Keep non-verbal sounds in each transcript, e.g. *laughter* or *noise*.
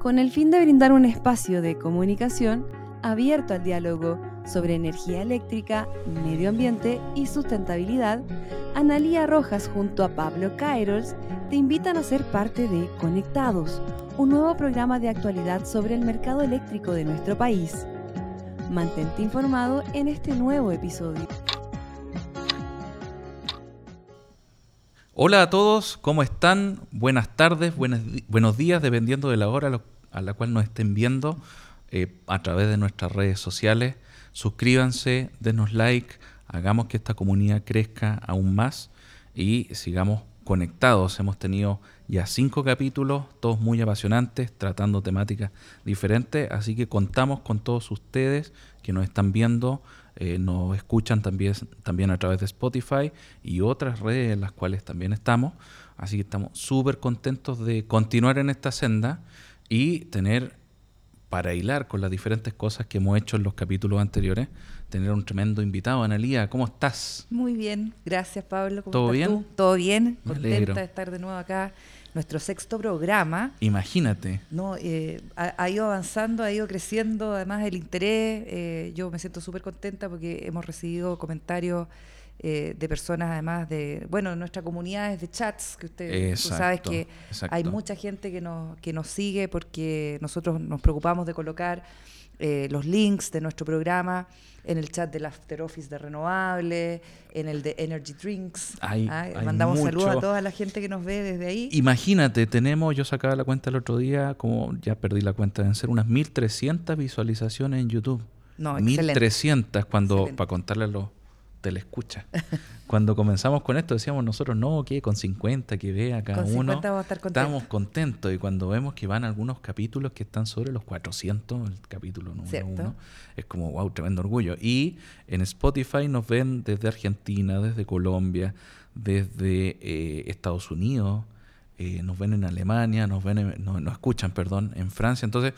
con el fin de brindar un espacio de comunicación abierto al diálogo sobre energía eléctrica, medio ambiente y sustentabilidad, Analía Rojas junto a Pablo Kairos te invitan a ser parte de Conectados, un nuevo programa de actualidad sobre el mercado eléctrico de nuestro país. Mantente informado en este nuevo episodio. Hola a todos, ¿cómo están? Buenas tardes, buenos días, dependiendo de la hora a la cual nos estén viendo eh, a través de nuestras redes sociales. Suscríbanse, denos like, hagamos que esta comunidad crezca aún más y sigamos conectados. Hemos tenido ya cinco capítulos, todos muy apasionantes, tratando temáticas diferentes, así que contamos con todos ustedes que nos están viendo eh, nos escuchan también, también a través de Spotify y otras redes en las cuales también estamos. Así que estamos súper contentos de continuar en esta senda y tener, para hilar con las diferentes cosas que hemos hecho en los capítulos anteriores, tener un tremendo invitado. Analía, ¿cómo estás? Muy bien, gracias Pablo. ¿Todo bien? Todo bien, contenta de estar de nuevo acá nuestro sexto programa. Imagínate. No, eh, ha, ido avanzando, ha ido creciendo, además el interés. Eh, yo me siento súper contenta porque hemos recibido comentarios eh, de personas, además de, bueno, nuestra comunidad es de chats, que usted tú sabes que hay mucha gente que nos, que nos sigue porque nosotros nos preocupamos de colocar los links de nuestro programa en el chat del After Office de Renovables, en el de Energy Drinks. Hay, ¿ah? Mandamos saludos a toda la gente que nos ve desde ahí. Imagínate, tenemos, yo sacaba la cuenta el otro día, como ya perdí la cuenta, deben ser unas 1300 visualizaciones en YouTube. No, 1300 cuando, para contarle a los escucha. Cuando comenzamos con esto decíamos nosotros, no, que con 50, que vea cada con uno. Vamos a estar Estamos contentos y cuando vemos que van algunos capítulos que están sobre los 400, el capítulo número uno, es como, wow, tremendo orgullo. Y en Spotify nos ven desde Argentina, desde Colombia, desde eh, Estados Unidos, eh, nos ven en Alemania, nos ven, nos escuchan, perdón, en Francia. Entonces,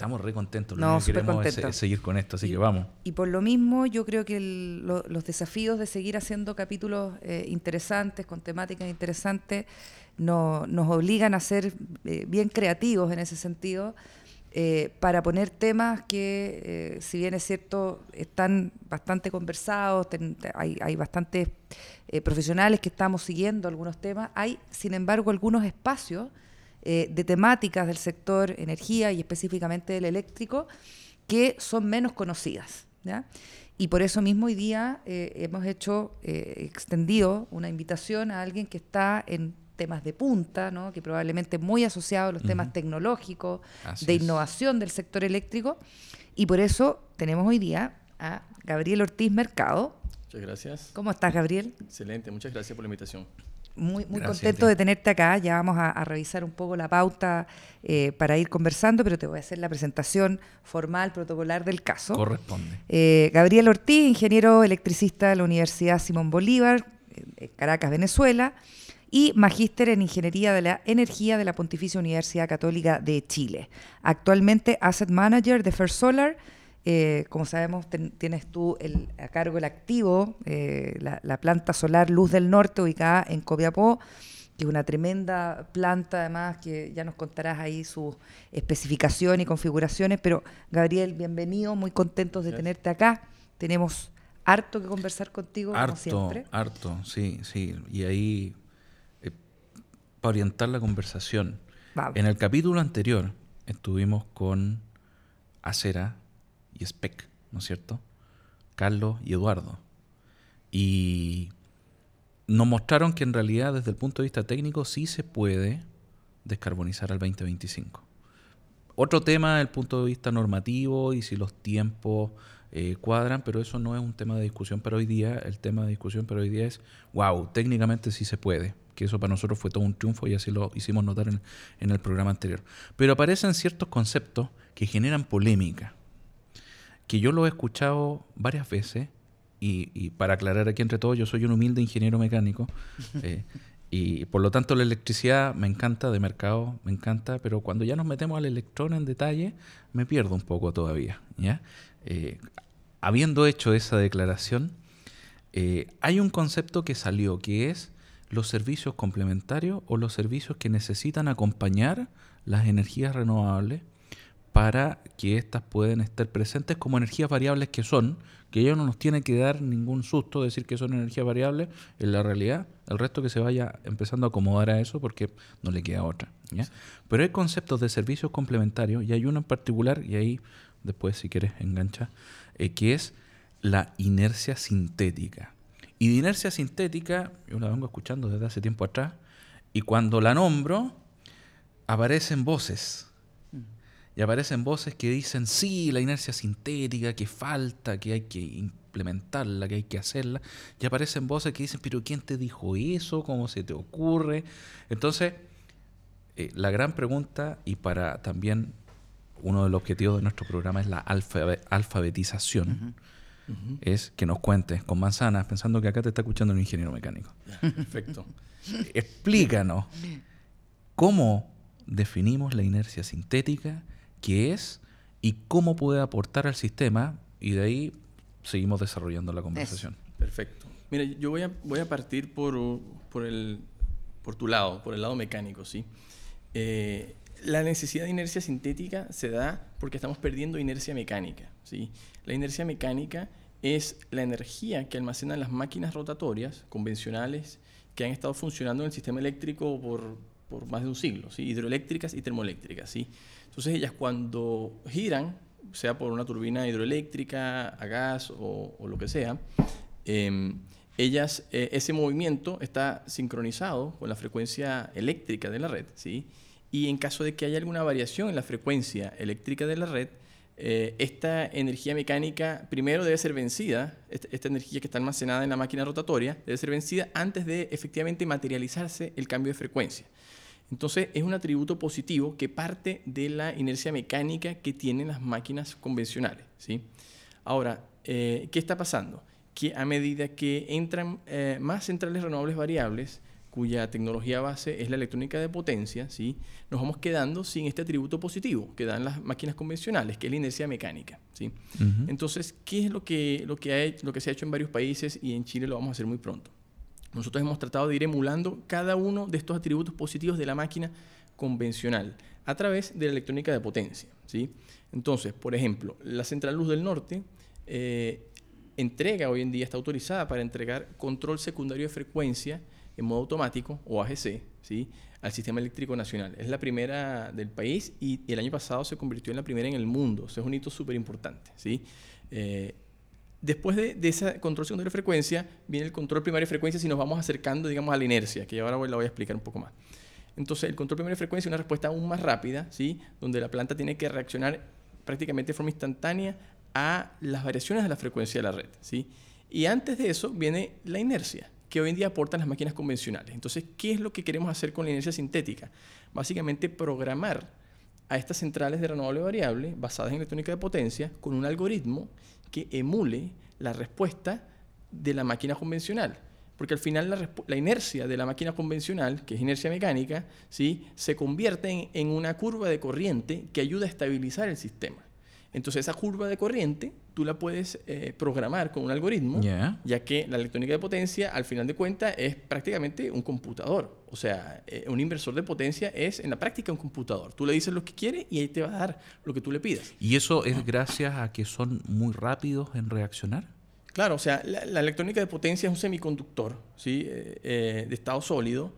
Estamos re contentos, no, que queremos es, seguir con esto, así que vamos. Y por lo mismo, yo creo que los desafíos de seguir haciendo capítulos eh, interesantes, con temáticas interesantes, nos obligan a ser eh, bien creativos en ese sentido, eh, para poner temas que, si bien es cierto, están bastante conversados, hay, hay bastantes profesionales que estamos siguiendo algunos temas, hay, sin embargo, algunos espacios eh, de temáticas del sector energía y específicamente del eléctrico que son menos conocidas. Y por eso mismo hoy día eh, hemos hecho, eh, extendido una invitación a alguien que está en temas de punta, ¿no? que probablemente muy asociado a los temas tecnológicos, de innovación del sector eléctrico. Y por eso tenemos hoy día a Gabriel Ortiz Mercado. Muchas gracias. ¿Cómo estás, Gabriel? Excelente, muchas gracias por la invitación muy, muy contento de tenerte acá. Ya vamos a, revisar un poco la pauta eh, para ir conversando, pero te voy a hacer la presentación formal, protocolar del caso. Corresponde. Eh, Gabriel Ortiz, ingeniero electricista de la Universidad Simón Bolívar, Caracas, Venezuela, y magíster en Ingeniería de la Energía de la Pontificia Universidad Católica de Chile. Actualmente Asset Manager de First Solar eh, como sabemos, tienes tú el, a cargo el activo, eh, la, planta solar Luz del Norte, ubicada en Copiapó, que es una tremenda planta, además, que ya nos contarás ahí sus especificaciones y configuraciones. Pero, Gabriel, bienvenido, muy contentos de tenerte acá. Tenemos harto que conversar contigo, harto, como siempre. Harto, sí, sí. Y ahí, eh, para orientar la conversación, en el capítulo anterior estuvimos con Acera y ¿no es cierto? Carlos y Eduardo. Y nos mostraron que en realidad desde el punto de vista técnico sí se puede descarbonizar al 2025. Otro tema desde el punto de vista normativo y si los tiempos eh, cuadran, pero eso no es un tema de discusión para hoy día. El tema de discusión para hoy día es, wow, técnicamente sí se puede, que eso para nosotros fue todo un triunfo y así lo hicimos notar en el programa anterior. Pero aparecen ciertos conceptos que generan polémica que yo lo he escuchado varias veces, y, para aclarar aquí entre todos, yo soy un humilde ingeniero mecánico, *laughs* eh, y por lo tanto la electricidad me encanta, de mercado me encanta, pero cuando ya nos metemos al electrón en detalle, me pierdo un poco todavía. ¿ya? Eh, habiendo hecho esa declaración, eh, hay un concepto que salió, que es los servicios complementarios o los servicios que necesitan acompañar las energías renovables para que éstas puedan estar presentes como energías variables que son, que ellos no nos tienen que dar ningún susto decir que son energías variables, en la realidad, el resto que se vaya empezando a acomodar a eso porque no le queda otra. Pero hay conceptos de servicios complementarios y hay uno en particular, y ahí después si quieres engancha, eh, que es la inercia sintética. Y de inercia sintética, yo la vengo escuchando desde hace tiempo atrás, y cuando la nombro, aparecen voces y aparecen voces que dicen, sí, la inercia sintética, que falta, que hay que implementarla, que hay que hacerla. Y aparecen voces que dicen, pero ¿quién te dijo eso? ¿Cómo se te ocurre? Entonces, eh, la gran pregunta, y para también uno de los objetivos de nuestro programa es la alfabetización, es que nos cuentes con manzanas, pensando que acá te está escuchando un ingeniero mecánico. Perfecto. Explícanos cómo definimos la inercia sintética qué es y cómo puede aportar al sistema y de ahí seguimos desarrollando la conversación. Perfecto. Mira, yo voy a, voy a partir por, por, el, por tu lado, por el lado mecánico, ¿sí? Eh, la necesidad de inercia sintética se da porque estamos perdiendo inercia mecánica, ¿sí? La inercia mecánica es la energía que almacenan las máquinas rotatorias convencionales que han estado funcionando en el sistema eléctrico por, por más de un siglo, ¿sí? hidroeléctricas y termoeléctricas. ¿sí? Entonces ellas cuando giran, sea por una turbina hidroeléctrica, a gas o, lo que sea, em, ellas, eh, ese movimiento está sincronizado con la frecuencia eléctrica de la red, ¿sí? Y en caso de que haya alguna variación en la frecuencia eléctrica de la red, eh, esta energía mecánica primero debe ser vencida, esta, esta, energía que está almacenada en la máquina rotatoria debe ser vencida antes de efectivamente materializarse el cambio de frecuencia. Entonces es un atributo positivo que parte de la inercia mecánica que tienen las máquinas convencionales. ¿sí? Ahora, eh, ¿qué está pasando? Que a medida que entran eh, más centrales renovables variables, cuya tecnología base es la electrónica de potencia, ¿sí? nos vamos quedando sin este atributo positivo que dan las máquinas convencionales, que es la inercia mecánica. ¿sí? Entonces, ¿qué es lo que, lo, que lo que se ha hecho en varios países y en Chile lo vamos a hacer muy pronto? Nosotros hemos tratado de ir emulando cada uno de estos atributos positivos de la máquina convencional a través de la electrónica de potencia. ¿sí? Entonces, por ejemplo, la Central Luz del Norte eh, entrega, hoy en día está autorizada para entregar control secundario de frecuencia en modo automático o AGC ¿sí? al sistema eléctrico nacional. Es la primera del país y, el año pasado se convirtió en la primera en el mundo. Es un hito súper importante. ¿sí? Eh, Después de, ese control secundario de frecuencia, viene el control primario de frecuencia si nos vamos acercando, digamos, a la inercia, que ahora la voy a explicar un poco más. Entonces, el control primario de frecuencia es una respuesta aún más rápida, ¿sí? donde la planta tiene que reaccionar prácticamente de forma instantánea a las variaciones de la frecuencia de la red. ¿sí? Y antes de eso viene la inercia, que hoy en día aportan las máquinas convencionales. Entonces, ¿qué es lo que queremos hacer con la inercia sintética? Básicamente, programar a estas centrales de renovable variable basadas en electrónica de potencia con un algoritmo que emule la respuesta de la máquina convencional. Porque al final la, inercia de la máquina convencional, que es inercia mecánica, ¿sí? se convierte en, una curva de corriente que ayuda a estabilizar el sistema. Entonces esa curva de corriente tú la puedes eh, programar con un algoritmo, ya que la electrónica de potencia al final de cuentas es prácticamente un computador. O sea, eh, un inversor de potencia es en la práctica un computador. Tú le dices lo que quiere y ahí te va a dar lo que tú le pidas. ¿Y eso es gracias a que son muy rápidos en reaccionar? Claro, o sea, la, electrónica de potencia es un semiconductor ¿sí? Eh, de estado sólido.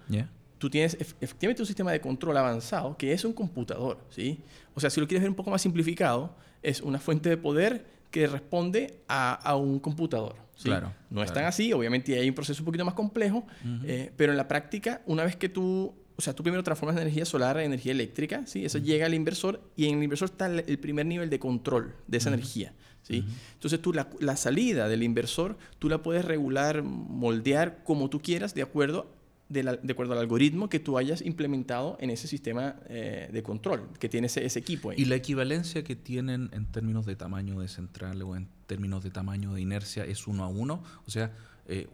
Tú tienes efectivamente un sistema de control avanzado que es un computador. ¿sí? O sea, si lo quieres ver un poco más simplificado, es una fuente de poder que responde a, un computador. Claro. No es tan así, obviamente hay un proceso un poquito más complejo, eh, pero en la práctica, una vez que tú, o sea, tú primero transformas la energía solar en energía eléctrica, ¿sí? Eso llega al inversor y en el inversor está el primer nivel de control de esa energía. ¿sí? Entonces tú la, la, salida del inversor, tú la puedes regular, moldear como tú quieras de acuerdo de, acuerdo al algoritmo que tú hayas implementado en ese sistema eh, de control que tiene ese, equipo. ¿Y la equivalencia que tienen en términos de tamaño de central o en términos de tamaño de inercia es uno a uno? O sea, eh,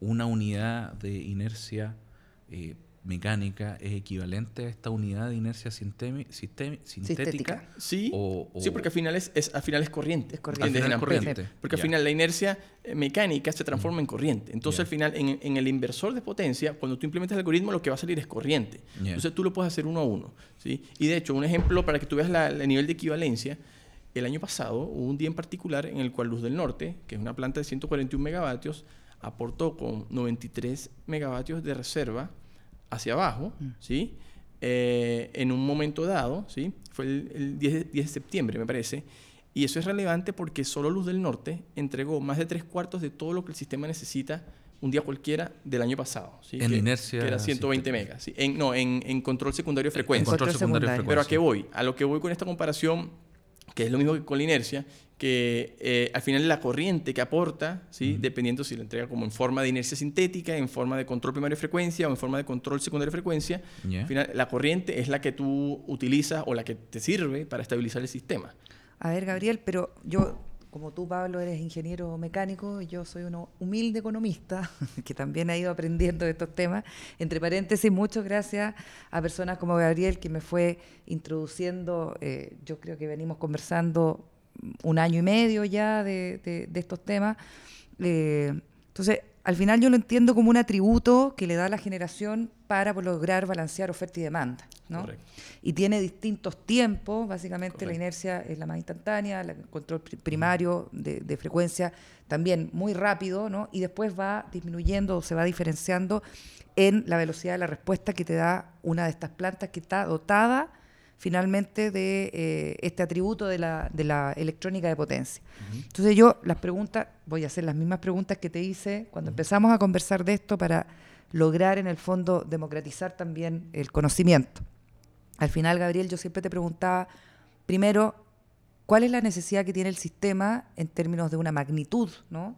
una unidad de inercia eh, mecánica es equivalente a esta unidad de inercia sintética. Sí, sí, porque al final es, al final es corriente. Es corriente. Porque al final la inercia eh, mecánica se transforma en corriente. Entonces al final en, el inversor de potencia, cuando tú implementas el algoritmo, lo que va a salir es corriente. Entonces tú lo puedes hacer uno a uno. ¿sí? Y de hecho, un ejemplo para que tú veas el nivel de equivalencia, el año pasado hubo un día en particular en el cual Luz del Norte, que es una planta de 141 megavatios, aportó con 93 megavatios de reserva hacia abajo, mm. ¿sí? Eh, en un momento dado, ¿sí? Fue el, 10, de, septiembre, me parece. Y eso es relevante porque solo Luz del Norte entregó más de tres cuartos de todo lo que el sistema necesita un día cualquiera del año pasado. ¿sí? En inercia. Que era 120 megas. ¿sí? En, no, en, control secundario de frecuencia. control secundario de frecuencia. Pero ¿a qué voy? A lo que voy con esta comparación, que es lo mismo que con la inercia, que eh, al final la corriente que aporta, ¿sí? dependiendo si la entrega como en forma de inercia sintética, en forma de control primario de frecuencia o en forma de control secundario de frecuencia, al final la corriente es la que tú utilizas o la que te sirve para estabilizar el sistema. A ver, Gabriel, pero yo, como tú, Pablo, eres ingeniero mecánico, y yo soy un humilde economista *laughs* que también ha ido aprendiendo de estos temas. Entre paréntesis, muchas gracias a personas como Gabriel que me fue introduciendo, eh, yo creo que venimos conversando un año y medio ya de, estos temas. Eh, entonces, al final yo lo entiendo como un atributo que le da la generación para lograr balancear oferta y demanda. ¿no? Y tiene distintos tiempos, básicamente la inercia es la más instantánea, el control primario de, frecuencia también muy rápido, ¿no? y después va disminuyendo o se va diferenciando en la velocidad de la respuesta que te da una de estas plantas que está dotada finalmente de eh, este atributo de la, de la, electrónica de potencia. Entonces yo las preguntas, voy a hacer las mismas preguntas que te hice cuando empezamos a conversar de esto para lograr en el fondo democratizar también el conocimiento. Al final, Gabriel, yo siempre te preguntaba, primero, ¿cuál es la necesidad que tiene el sistema en términos de una magnitud? ¿no?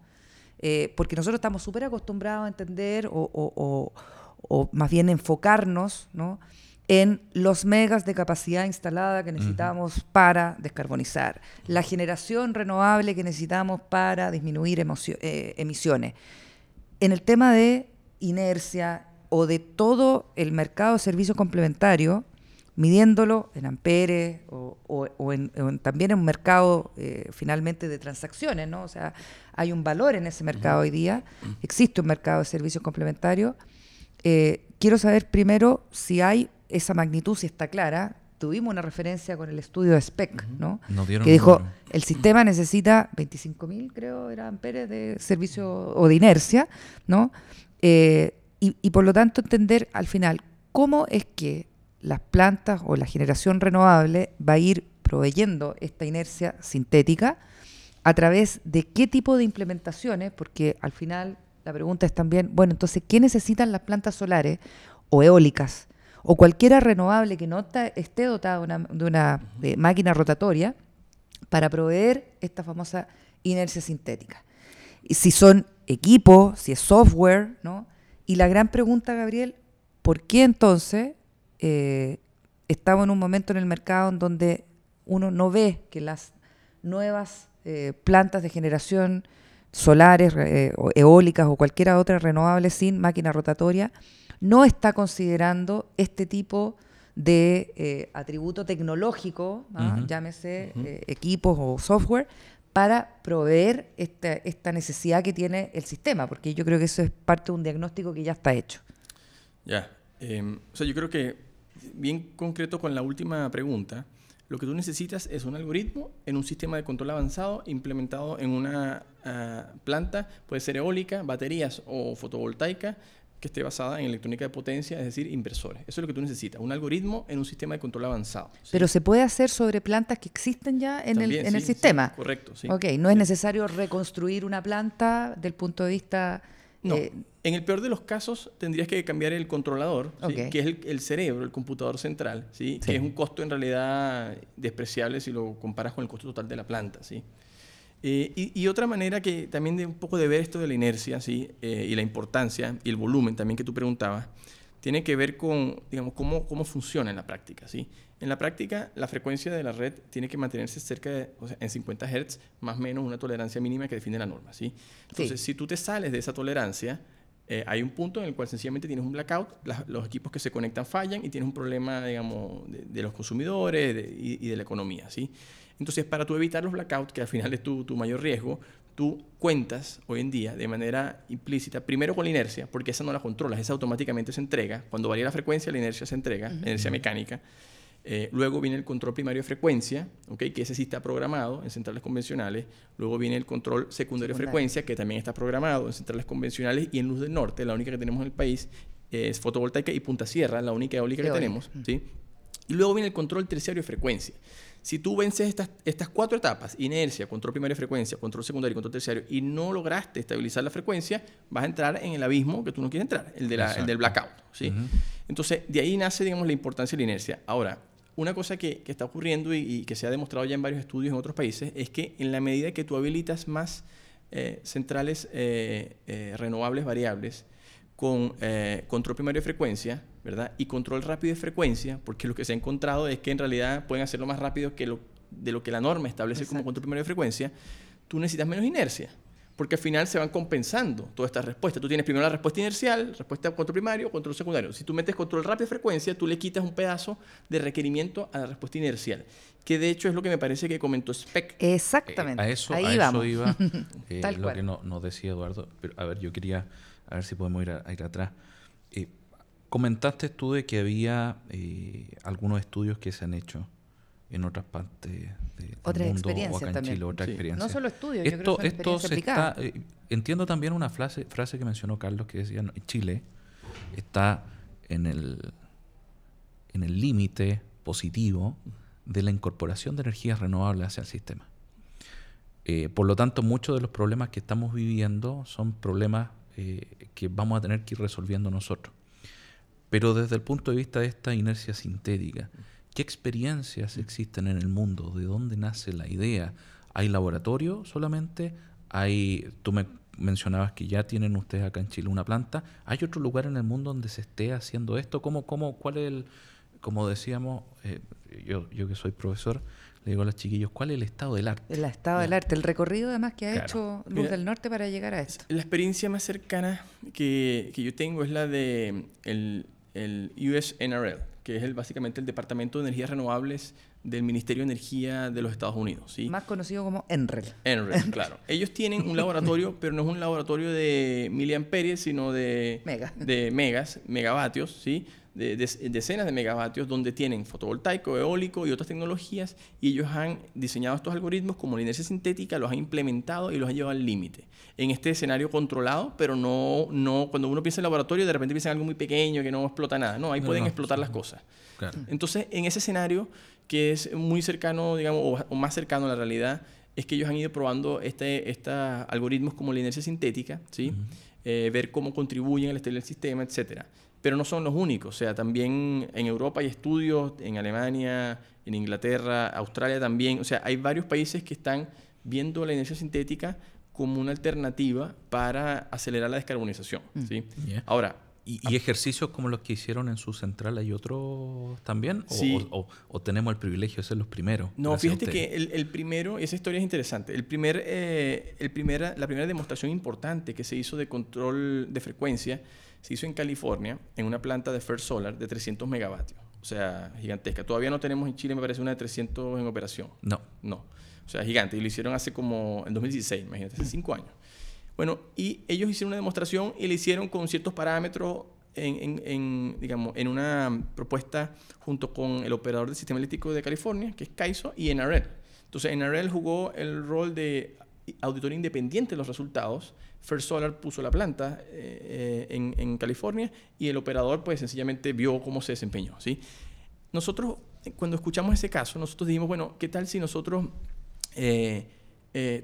Eh, porque nosotros estamos súper acostumbrados a entender o, o, o más bien enfocarnos ¿no? En los megas de capacidad instalada que necesitamos para descarbonizar, la generación renovable que necesitamos para disminuir eh, emisiones. En el tema de inercia o de todo el mercado de servicios complementarios, midiéndolo en amperes o, también en un mercado eh, finalmente de transacciones, ¿no? O sea, hay un valor en ese mercado hoy día, existe un mercado de servicios complementarios. Eh, quiero saber primero si hay esa magnitud si está clara. Tuvimos una referencia con el estudio de SPEC, ¿no? que dijo, el sistema necesita 25.000, creo, era amperes de servicio o de inercia, ¿no? Eh, y, por lo tanto entender al final cómo es que las plantas o la generación renovable va a ir proveyendo esta inercia sintética a través de qué tipo de implementaciones, porque al final la pregunta es también, bueno, entonces, ¿qué necesitan las plantas solares o eólicas o cualquiera renovable que no esté dotada de una, máquina rotatoria para proveer esta famosa inercia sintética. Y si son equipos, si es software, ¿no? Y la gran pregunta, Gabriel, ¿por qué entonces eh, estamos en un momento en el mercado en donde uno no ve que las nuevas eh, plantas de generación solares, eh, eólicas o cualquiera otra renovable sin máquina rotatoria no está considerando este tipo de eh, atributo tecnológico, ¿ah? llámese eh, equipos o software, para proveer esta, esta necesidad que tiene el sistema, porque yo creo que eso es parte de un diagnóstico que ya está hecho. Ya, em, o sea, yo creo que bien concreto con la última pregunta, lo que tú necesitas es un algoritmo en un sistema de control avanzado implementado en una ah, planta, puede ser eólica, baterías o fotovoltaica, que esté basada en electrónica de potencia, es decir, inversores. Eso es lo que tú necesitas, un algoritmo en un sistema de control avanzado. Pero se puede hacer sobre plantas que existen ya en, el, en el, sistema. correcto, sí. Ok, no es necesario reconstruir una planta del punto de vista... No. Eh, en el peor de los casos tendrías que cambiar el controlador, que es el, cerebro, el computador central, ¿sí? que es un costo en realidad despreciable si lo comparas con el costo total de la planta. ¿sí? Eh, y, otra manera que también de un poco de ver esto de la inercia ¿sí? Eh, y la importancia y el volumen también que tú preguntabas, tiene que ver con, digamos, cómo, cómo funciona en la práctica. ¿sí? En la práctica, la frecuencia de la red tiene que mantenerse cerca de, o sea, en 50 Hz, más o menos una tolerancia mínima que define la norma. ¿sí? Entonces, si tú te sales de esa tolerancia, eh, hay un punto en el cual sencillamente tienes un blackout, los equipos que se conectan fallan y tienes un problema, digamos, de, los consumidores y, y, de la economía, ¿sí? Entonces, para tú evitar los blackouts, que al final es tu, tu mayor riesgo, tú cuentas hoy en día de manera implícita, primero con la inercia, porque esa no la controlas, esa automáticamente se entrega. Cuando varía la frecuencia, la inercia se entrega, la inercia mecánica. Eh, luego viene el control primario de frecuencia, ¿okay? que ese sí está programado en centrales convencionales. Luego viene el control secundario de frecuencia, que también está programado en centrales convencionales y en Luz del Norte, la única que tenemos en el país es fotovoltaica y Punta Sierra, la única eólica que tenemos. ¿sí? Y luego viene el control terciario de frecuencia. Si tú vences estas, estas cuatro etapas, inercia, control primario de frecuencia, control secundario y control terciario, y no lograste estabilizar la frecuencia, vas a entrar en el abismo que tú no quieres entrar, el, de la, el del blackout. ¿sí? Entonces, de ahí nace, digamos, la importancia de la inercia. Ahora, una cosa que, que está ocurriendo y, que se ha demostrado ya en varios estudios en otros países es que en la medida que tú habilitas más eh, centrales eh, eh, renovables variables con control primario de frecuencia, ¿verdad? Y control rápido de frecuencia, porque lo que se ha encontrado es que en realidad pueden hacerlo más rápido que lo, de lo que la norma establece como control primario de frecuencia, tú necesitas menos inercia, porque al final se van compensando todas estas respuestas. Tú tienes primero la respuesta inercial, respuesta control primario, control secundario. Si tú metes control rápido de frecuencia, tú le quitas un pedazo de requerimiento a la respuesta inercial, que de hecho es lo que me parece que comentó Speck. Exactamente. a eso, Ahí vamos. iba *laughs* eh, lo que nos no decía Eduardo. Pero, a ver, yo quería, a ver si podemos ir, a, ir atrás. Eh, Comentaste tú de que había eh, algunos estudios que se han hecho en otras partes de, del mundo o acá en Chile, otra experiencia. No solo estudios, esto, yo creo que esto se está, eh, entiendo también una frase, frase que mencionó Carlos que decía Chile está en el en el límite positivo de la incorporación de energías renovables hacia el sistema. Eh, por lo tanto, muchos de los problemas que estamos viviendo son problemas que vamos a tener que ir resolviendo nosotros. Pero desde el punto de vista de esta inercia sintética, ¿qué experiencias existen en el mundo? ¿De dónde nace la idea? ¿Hay laboratorio solamente? ¿Hay, tú me mencionabas que ya tienen ustedes acá en Chile una planta. ¿Hay otro lugar en el mundo donde se esté haciendo esto? ¿Cómo, cómo, cuál es el, como decíamos, eh, yo, yo que soy profesor, le digo a los chiquillos, ¿cuál es el estado del arte? El estado del arte, el recorrido además que ha hecho Luz del Norte para llegar a esto. La experiencia más cercana que, que yo tengo es la de el, el US NRL, que es el, básicamente el Departamento de Energías Renovables del Ministerio de Energía de los Estados Unidos. ¿sí? Más conocido como NREL. NREL, *laughs* claro. Ellos tienen un laboratorio, pero no es un laboratorio de miliamperes, sino de, de megas, megavatios, ¿sí? de, decenas de megavatios donde tienen fotovoltaico, eólico y otras tecnologías y ellos han diseñado estos algoritmos como la inercia sintética, los han implementado y los han llevado al límite. En este escenario controlado, pero no, no cuando uno piensa en laboratorio, de repente piensa en algo muy pequeño que no explota nada. No, ahí pueden explotar las cosas. Entonces, en ese escenario, que es muy cercano, digamos, o, más cercano a la realidad, es que ellos han ido probando este, estos algoritmos como la inercia sintética, ¿sí? Eh, ver cómo contribuyen al estilo del sistema, etcétera pero no son los únicos. O sea, también en Europa hay estudios, en Alemania, en Inglaterra, Australia también. O sea, hay varios países que están viendo la energía sintética como una alternativa para acelerar la descarbonización. Mm. ¿sí? Ahora, ¿Y, ejercicios como los que hicieron en su central hay otros también? O, o, tenemos el privilegio de ser los primeros? No, fíjate que el, el, primero, esa historia es interesante. El primer, eh, el primera, la primera demostración importante que se hizo de control de frecuencia se hizo en California, en una planta de First Solar de 300 megavatios. O sea, gigantesca. Todavía no tenemos en Chile, me parece, una de 300 en operación. No. No. O sea, gigante. Y lo hicieron hace como, en 2016, imagínate, hace cinco años. Bueno, y ellos hicieron una demostración y le hicieron con ciertos parámetros en, digamos, en una propuesta junto con el operador del sistema eléctrico de California, que es CAISO, y NRL. Entonces, NRL jugó el rol de auditor independiente de los resultados First Solar puso la planta eh, eh, en, California y el operador pues sencillamente vio cómo se desempeñó. ¿sí? Nosotros, cuando escuchamos ese caso, nosotros dijimos, bueno, ¿qué tal si nosotros eh,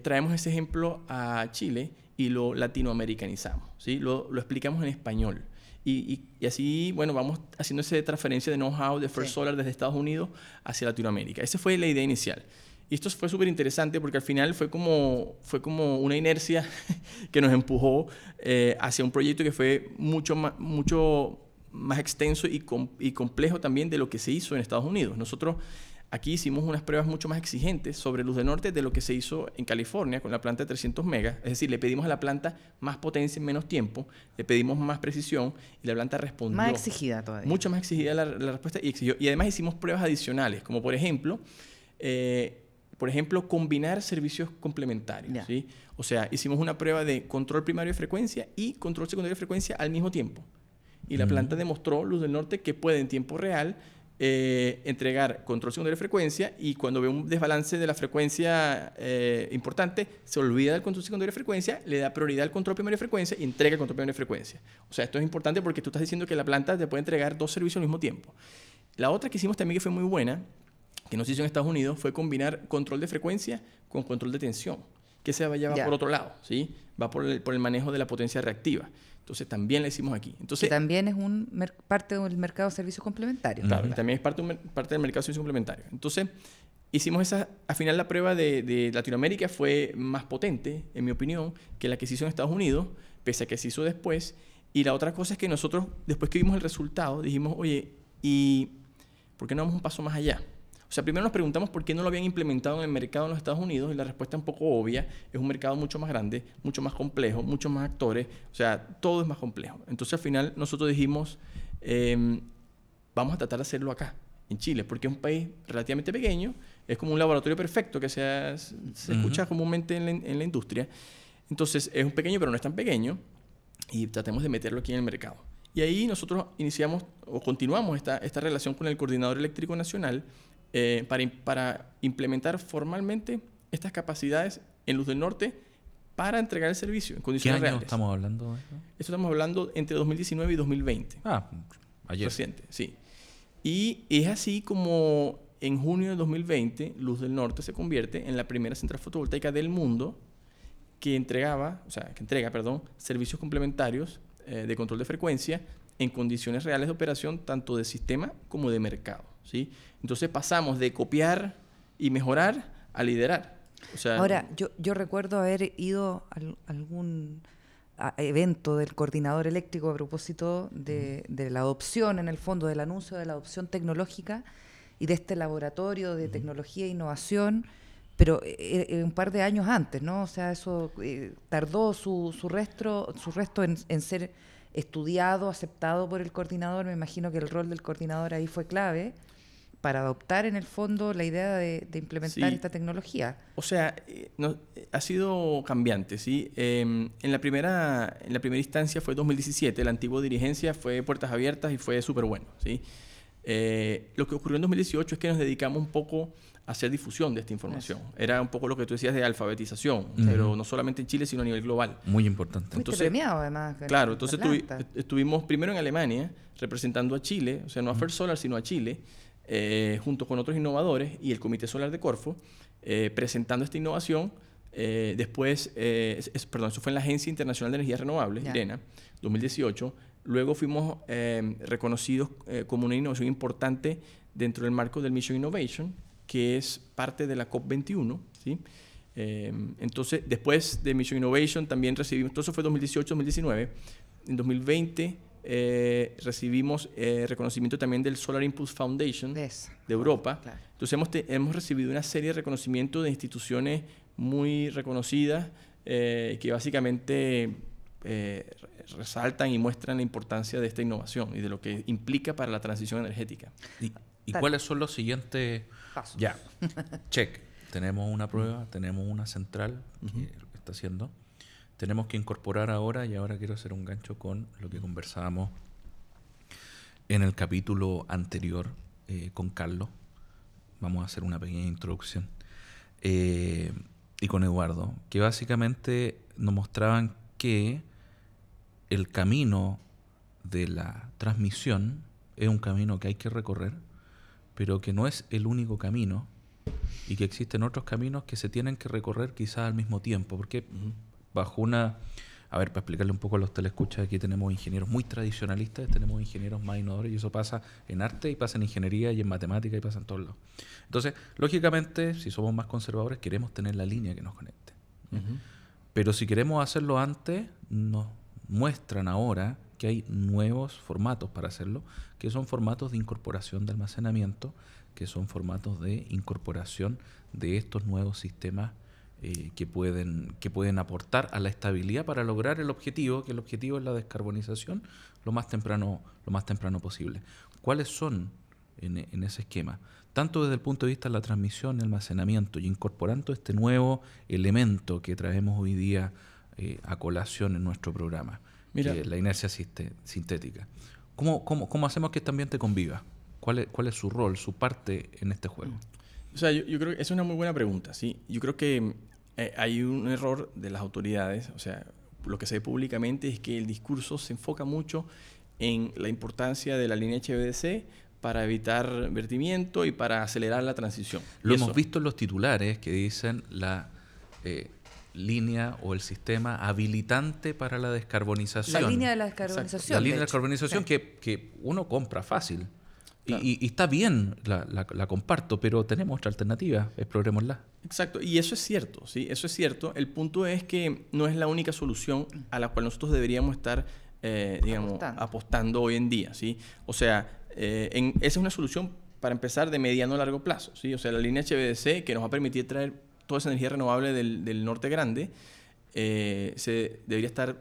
traemos ese ejemplo a Chile y lo latinoamericanizamos? ¿sí? Lo, lo explicamos en español. Y, y, así, bueno, vamos haciendo esa transferencia de know-how de First Solar desde Estados Unidos hacia Latinoamérica. Esa fue la idea inicial. Y esto fue súper interesante porque al final fue como, fue como una inercia *laughs* que nos empujó eh, hacia un proyecto que fue mucho más, mucho más extenso y, y, complejo también de lo que se hizo en Estados Unidos. Nosotros Aquí hicimos unas pruebas mucho más exigentes sobre luz del norte de lo que se hizo en California con la planta de 300 megas. Es decir, le pedimos a la planta más potencia en menos tiempo, le pedimos más precisión y la planta respondió. Más exigida todavía. Mucho más exigida la, respuesta y exigió. Y además hicimos pruebas adicionales, como por ejemplo, eh, por ejemplo, combinar servicios complementarios. ¿sí? O sea, hicimos una prueba de control primario de frecuencia y control secundario de frecuencia al mismo tiempo. Y la planta demostró, Luz del Norte, que puede en tiempo real eh, entregar control secundario de frecuencia y cuando ve un desbalance de la frecuencia eh, importante, se olvida del control secundario de frecuencia, le da prioridad al control primario de frecuencia y entrega el control primario de frecuencia. O sea, esto es importante porque tú estás diciendo que la planta te puede entregar dos servicios al mismo tiempo. La otra que hicimos también que fue muy buena, que nos hizo en Estados Unidos, fue combinar control de frecuencia con control de tensión, que se va, ya va por otro lado, ¿sí? va por el, por el manejo de la potencia reactiva. Entonces también la hicimos aquí. Entonces, que también es un parte del mercado de servicios complementarios. Claro, también es parte, parte del mercado de servicios complementarios. Entonces, hicimos esa, al final la prueba de, de, Latinoamérica fue más potente, en mi opinión, que la que se hizo en Estados Unidos, pese a que se hizo después. Y la otra cosa es que nosotros, después que vimos el resultado, dijimos, oye, ¿y por qué no vamos un paso más allá? O sea, primero nos preguntamos por qué no lo habían implementado en el mercado en los Estados Unidos y la respuesta es un poco obvia. Es un mercado mucho más grande, mucho más complejo, muchos más actores. O sea, todo es más complejo. Entonces al final nosotros dijimos, em, vamos a tratar de hacerlo acá, en Chile, porque es un país relativamente pequeño. Es como un laboratorio perfecto que se, se escucha comúnmente en la, en la industria. Entonces es un pequeño, pero no es tan pequeño. Y tratemos de meterlo aquí en el mercado. Y ahí nosotros iniciamos o continuamos esta, esta relación con el Coordinador Eléctrico Nacional eh, para, para, implementar formalmente estas capacidades en Luz del Norte para entregar el servicio en condiciones ¿Qué año estamos hablando? De esto? estamos hablando entre 2019 y 2020. Ah, ayer. Reciente, sí. Y es así como en junio de 2020 Luz del Norte se convierte en la primera central fotovoltaica del mundo que entregaba, o sea, que entrega, perdón, servicios complementarios eh, de control de frecuencia en condiciones reales de operación tanto de sistema como de mercado. ¿Sí? Entonces pasamos de copiar y mejorar a liderar. Ahora, yo, yo recuerdo haber ido a algún evento del coordinador eléctrico a propósito de, la adopción, en el fondo, del anuncio de la adopción tecnológica y de este laboratorio de tecnología e innovación, pero eh, eh, un par de años antes, ¿no? O sea, eso eh, tardó su, su, resto, su resto en, en ser estudiado, aceptado por el coordinador. Me imagino que el rol del coordinador ahí fue clave para adoptar en el fondo la idea de, implementar esta tecnología. O sea, eh, ha sido cambiante, ¿sí? Em, en, la primera, en la primera instancia fue 2017, la antigua dirigencia fue puertas abiertas y fue súper bueno, ¿sí? Eh, lo que ocurrió en 2018 es que nos dedicamos un poco a hacer difusión de esta información. Era un poco lo que tú decías de alfabetización, pero no solamente en Chile, sino a nivel global. Muy importante. entonces, premiado, además. Claro, entonces estuvimos primero en Alemania representando a Chile, o sea, no a First Solar, sino a Chile, eh, junto con otros innovadores y el Comité Solar de Corfo, eh, presentando esta innovación. Eh, después, perdón, eso fue en la Agencia Internacional de Energías Renovables, IRENA, 2018. Luego fuimos reconocidos como una innovación importante dentro del marco del Mission Innovation, que es parte de la COP21. ¿sí? entonces, después de Mission Innovation también recibimos, todo eso fue 2018-2019. En 2020 eh, recibimos eh, reconocimiento también del Solar Impulse Foundation de Europa. Entonces hemos, hemos recibido una serie de reconocimientos de instituciones muy reconocidas eh, que básicamente resaltan y muestran la importancia de esta innovación y de lo que implica para la transición energética. ¿Y, cuáles son los siguientes pasos? Ya, *laughs* check. Tenemos una prueba, tenemos una central que está haciendo tenemos que incorporar ahora, y ahora quiero hacer un gancho con lo que conversábamos en el capítulo anterior eh, con Carlos. Vamos a hacer una pequeña introducción. Eh, y con Eduardo, que básicamente nos mostraban que el camino de la transmisión es un camino que hay que recorrer, pero que no es el único camino y que existen otros caminos que se tienen que recorrer quizás al mismo tiempo, porque bajo una... A ver, para explicarle un poco a los telescuchas, aquí tenemos ingenieros muy tradicionalistas, tenemos ingenieros más innovadores, y eso pasa en arte y pasa en ingeniería y en matemática y pasa en todos lados. Entonces, lógicamente, si somos más conservadores, queremos tener la línea que nos conecte. Pero si queremos hacerlo antes, no, muestran ahora que hay nuevos formatos para hacerlo, que son formatos de incorporación de almacenamiento, que son formatos de incorporación de estos nuevos sistemas eh, que, pueden, que pueden aportar a la estabilidad para lograr el objetivo, que el objetivo es la descarbonización lo más temprano, lo más temprano posible. ¿Cuáles son en, ese esquema? Tanto desde el punto de vista de la transmisión y almacenamiento, y incorporando este nuevo elemento que traemos hoy día eh, a colación en nuestro programa, que es la inercia sintética. ¿Cómo, cómo, cómo hacemos que este ambiente conviva? ¿Cuál es, ¿Cuál es su rol, su parte en este juego? O sea, yo, creo que es una muy buena pregunta, ¿sí? Yo creo que eh, hay un error de las autoridades, o sea, lo que se ve públicamente es que el discurso se enfoca mucho en la importancia de la línea HVDC para evitar vertimiento y para acelerar la transición. Lo hemos visto en los titulares que dicen la eh, línea o el sistema habilitante para la descarbonización. La línea de la descarbonización. La línea de, descarbonización que, que, uno compra fácil. Y, está bien, la, comparto, pero tenemos otra alternativa, explorémosla. Exacto, y eso es cierto, ¿sí? Eso es cierto. El punto es que no es la única solución a la cual nosotros deberíamos estar, eh, digamos, apostando. hoy en día, ¿sí? O sea, eh, esa es una solución para empezar de mediano a largo plazo, ¿sí? O sea, la línea HVDC que nos va a permitir traer toda esa energía renovable del, norte grande, eh, se debería estar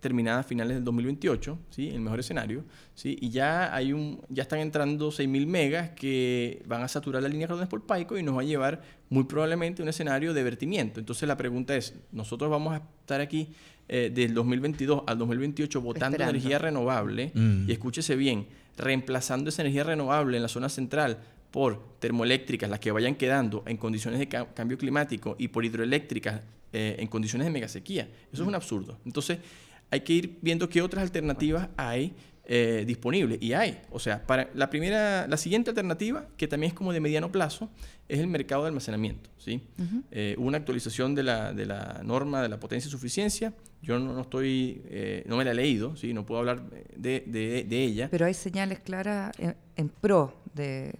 terminada a finales del 2028, ¿sí? el mejor escenario, ¿sí? y ya, hay un, ya están entrando 6.000 megas que van a saturar la línea Rodas por Paico y nos va a llevar muy probablemente a un escenario de vertimiento. Entonces la pregunta es, nosotros vamos a estar aquí eh, del 2022 al 2028 votando energía renovable, mm. y escúchese bien, reemplazando esa energía renovable en la zona central por termoeléctricas, las que vayan quedando en condiciones de cambio climático, y por hidroeléctricas eh, en condiciones de megasequía. Eso es un absurdo. Entonces, hay que ir viendo qué otras alternativas hay eh, disponibles. Y hay. O sea, para la primera, la siguiente alternativa, que también es como de mediano plazo, es el mercado de almacenamiento. ¿sí? Eh, una actualización de la, de la, norma de la potencia y suficiencia. Yo no, estoy, eh, no me la he leído, ¿sí? no puedo hablar de, de, ella. Pero hay señales claras en pro de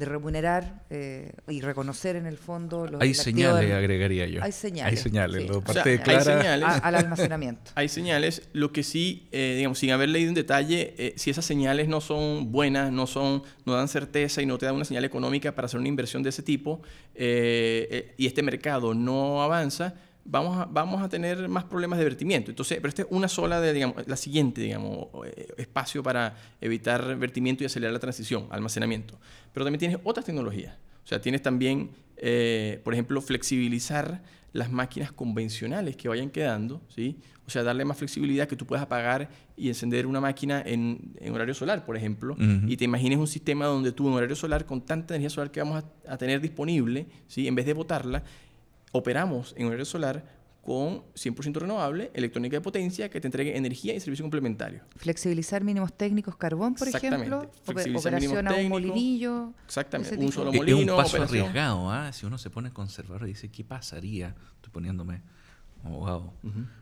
de remunerar eh, y reconocer en el fondo los Hay señales, agregaría yo. Hay señales. Hay señales, hay señales al almacenamiento. *laughs* hay señales, lo que sí, eh, digamos, sin haber leído en detalle, eh, si esas señales no son buenas, no son, no dan certeza y no te dan una señal económica para hacer una inversión de ese tipo, y este mercado no avanza, vamos a, vamos a tener más problemas de vertimiento. Entonces, pero esta es una sola de, digamos, la siguiente, digamos, eh, espacio para evitar vertimiento y acelerar la transición, almacenamiento. Pero también tienes otras tecnologías. O sea, tienes también, eh, por ejemplo, flexibilizar las máquinas convencionales que vayan quedando, ¿sí? O sea, darle más flexibilidad que tú puedas apagar y encender una máquina en, en horario solar, por ejemplo, y te imagines un sistema donde tú en horario solar, con tanta energía solar que vamos a, a tener disponible, ¿sí? En vez de botarla, operamos en horario solar con 100% renovable, electrónica de potencia que te entregue energía y servicio complementario. Flexibilizar mínimos técnicos carbón, por ejemplo. Operación a un molinillo. Exactamente, un solo molino. Es un paso arriesgado, ¿ah? Si uno se pone conservador y dice, ¿qué pasaría? Estoy poniéndome abogado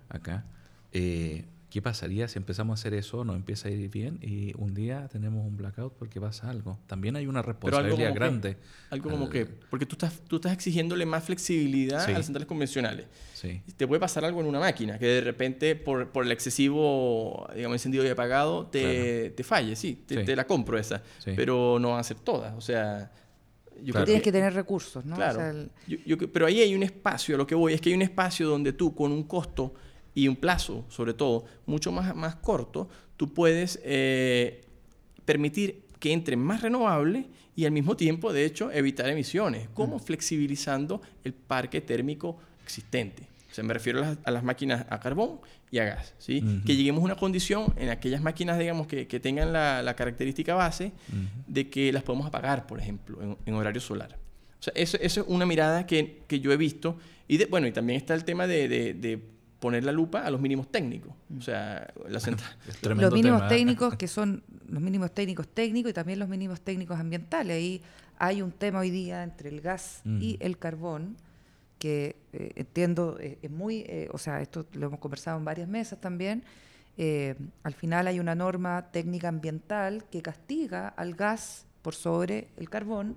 acá. Eh, ¿Qué pasaría si empezamos a hacer eso? Nos empieza a ir bien y un día tenemos un blackout porque pasa algo. También hay una responsabilidad grande. algo como que, porque tú estás, tú estás exigiéndole más flexibilidad a las centrales convencionales. Sí. Te puede pasar algo en una máquina, que de repente por, por el excesivo, digamos, encendido y apagado, te, te falle, sí, te, la compro esa. Pero no van a ser todas. O sea, yo tienes que, tener recursos, ¿no? Claro. pero ahí hay un espacio, a lo que voy, es que hay un espacio donde tú con un costo y un plazo, sobre todo, mucho más, más corto, tú puedes eh, permitir que entre más renovable y al mismo tiempo, de hecho, evitar emisiones. ¿Cómo? Flexibilizando el parque térmico existente. O sea, me refiero a las, máquinas a carbón y a gas. ¿sí? Que lleguemos a una condición en aquellas máquinas, digamos, que, que tengan la, característica base de que las podemos apagar, por ejemplo, en, horario solar. O sea, eso, eso, es una mirada que, que yo he visto. Y de, bueno, y también está el tema de, de poner la lupa a los mínimos técnicos. O sea, la *laughs* Los mínimos técnicos *laughs* que son los mínimos técnicos técnicos y también los mínimos técnicos ambientales. Ahí hay un tema hoy día entre el gas y el carbón que eh, entiendo eh, es muy, eh, o sea, esto lo hemos conversado en varias mesas también. al final hay una norma técnica ambiental que castiga al gas por sobre el carbón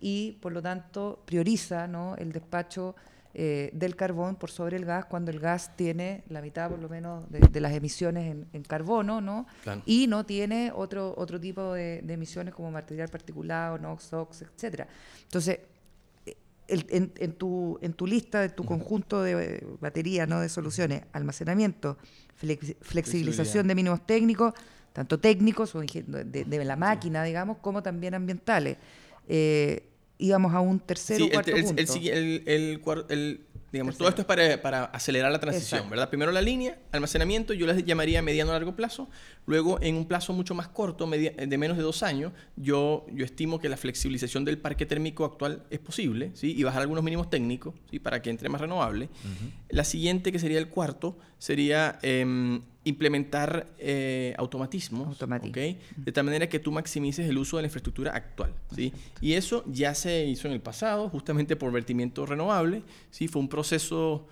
y por lo tanto prioriza ¿no? el despacho eh, del carbón por sobre el gas cuando el gas tiene la mitad por lo menos de, las emisiones en, carbono, ¿no? Y no tiene otro, otro tipo de, emisiones como material particulado, NOx, SOx, etcétera. Entonces, en, tu, en tu lista, de tu conjunto de baterías, ¿no? de soluciones, almacenamiento, flexibilización de mínimos técnicos, tanto técnicos o de, la máquina, digamos, como también ambientales. Eh, íbamos a un tercero o cuarto punto. el, Digamos, todo esto es para, para acelerar la transición, ¿verdad? Primero la línea, almacenamiento, yo les llamaría mediano a largo plazo. Luego, en un plazo mucho más corto, de menos de dos años, yo, yo estimo que la flexibilización del parque térmico actual es posible, ¿sí? Y bajar algunos mínimos técnicos, ¿sí? Para que entre más renovable. La siguiente, que sería el cuarto, sería em, implementar eh, automatismos, De tal manera que tú maximices el uso de la infraestructura actual, ¿sí? Y eso ya se hizo en el pasado, justamente por vertimiento renovable, ¿sí? Fue un proceso,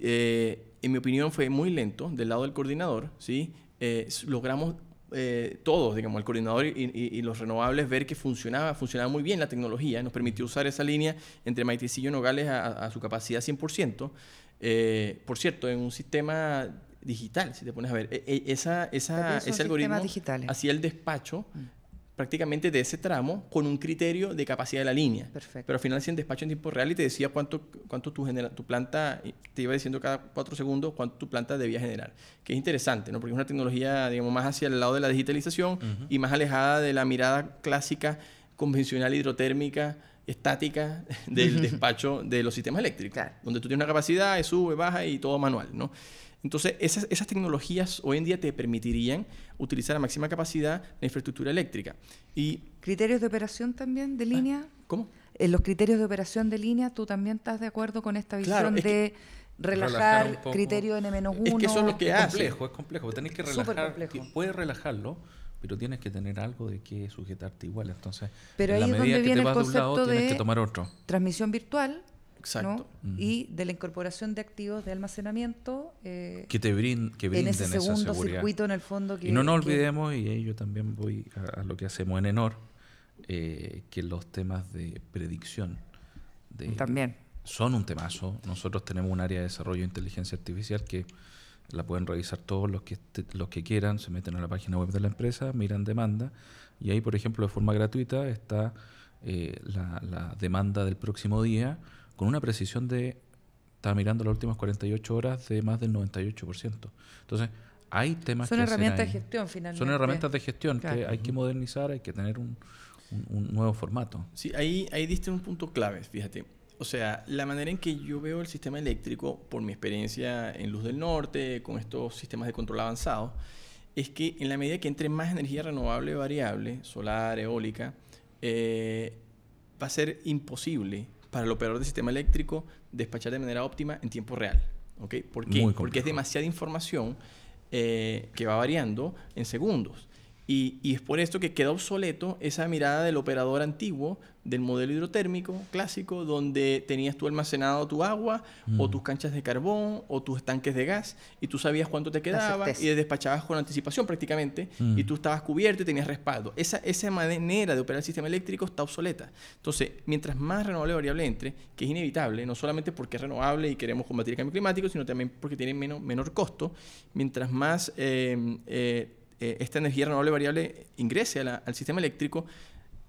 eh, en mi opinión, fue muy lento del lado del coordinador, ¿sí? Eh, logramos todos, digamos, el coordinador y, los renovables, ver que funcionaba, funcionaba muy bien la tecnología, nos permitió usar esa línea entre Maiticillo y Nogales a, a su capacidad 100%. por cierto, en un sistema digital, si te pones a ver. E, e, esa, esa, ese algoritmo hacía el despacho mm. prácticamente de ese tramo con un criterio de capacidad de la línea. Pero al final hacía el despacho en tiempo real y te decía cuánto, cuánto tu, genera, tu planta, te iba diciendo cada cuatro segundos cuánto tu planta debía generar. Que es interesante, ¿no? Porque es una tecnología, digamos, más hacia el lado de la digitalización y más alejada de la mirada clásica, convencional, hidrotérmica, estática del *laughs* despacho de los sistemas eléctricos. Donde tú tienes una capacidad, sube, baja y todo manual, ¿no? Entonces, esas, esas tecnologías hoy en día te permitirían utilizar a máxima capacidad la infraestructura eléctrica. Y, ¿Criterios de operación también de ah, línea? ¿Cómo? En los criterios de operación de línea, ¿tú también estás de acuerdo con esta visión de relajar, criterio N-1? Es que eso es lo que es complejo, es complejo. Tenés que relajar, puedes relajarlo, pero tienes que tener algo de que sujetarte igual. Entonces, pero ahí es donde viene el concepto de, tomar otro. transmisión virtual Exacto. Y de la incorporación de activos de almacenamiento. Eh, que te brinden, que brinden en ese segundo circuito en el fondo. y no nos olvidemos, y ahí yo también voy a, lo que hacemos en Enor, eh, que los temas de predicción de, también son un temazo. Nosotros tenemos un área de desarrollo de inteligencia artificial que la pueden revisar todos los que, los que quieran, se meten a la página web de la empresa, miran demanda, y ahí, por ejemplo, de forma gratuita está eh, la, la demanda del próximo día con una precisión de, estaba mirando las últimas 48 horas, de más del 98%. Entonces, hay temas Son herramientas de gestión, finalmente. Son herramientas de gestión que hay que modernizar, hay que tener un, nuevo formato. Sí, ahí, ahí diste un punto clave, fíjate. O sea, la manera en que yo veo el sistema eléctrico, por mi experiencia en Luz del Norte, con estos sistemas de control avanzado, es que en la medida que entre más energía renovable variable, solar, eólica, eh, va a ser imposible para el operador del sistema eléctrico despachar de manera óptima en tiempo real. ¿ok? ¿Por qué? Porque es demasiada información eh, que va variando en segundos. Y, y, es por esto que queda obsoleto esa mirada del operador antiguo del modelo hidrotérmico clásico, donde tenías tú almacenado tu agua o mm. tus canchas de carbón o tus tanques de gas y tú sabías cuánto te quedaba y despachabas con anticipación prácticamente y mm. tú estabas cubierto y tenías respaldo. Esa, esa manera de operar el sistema eléctrico está obsoleta. Entonces, mientras más renovable variable entre, que es inevitable, no solamente porque es renovable y queremos combatir el cambio climático, sino también porque tiene menos, menor costo, mientras más... Eh, eh, eh, esta energía renovable variable ingrese al sistema eléctrico,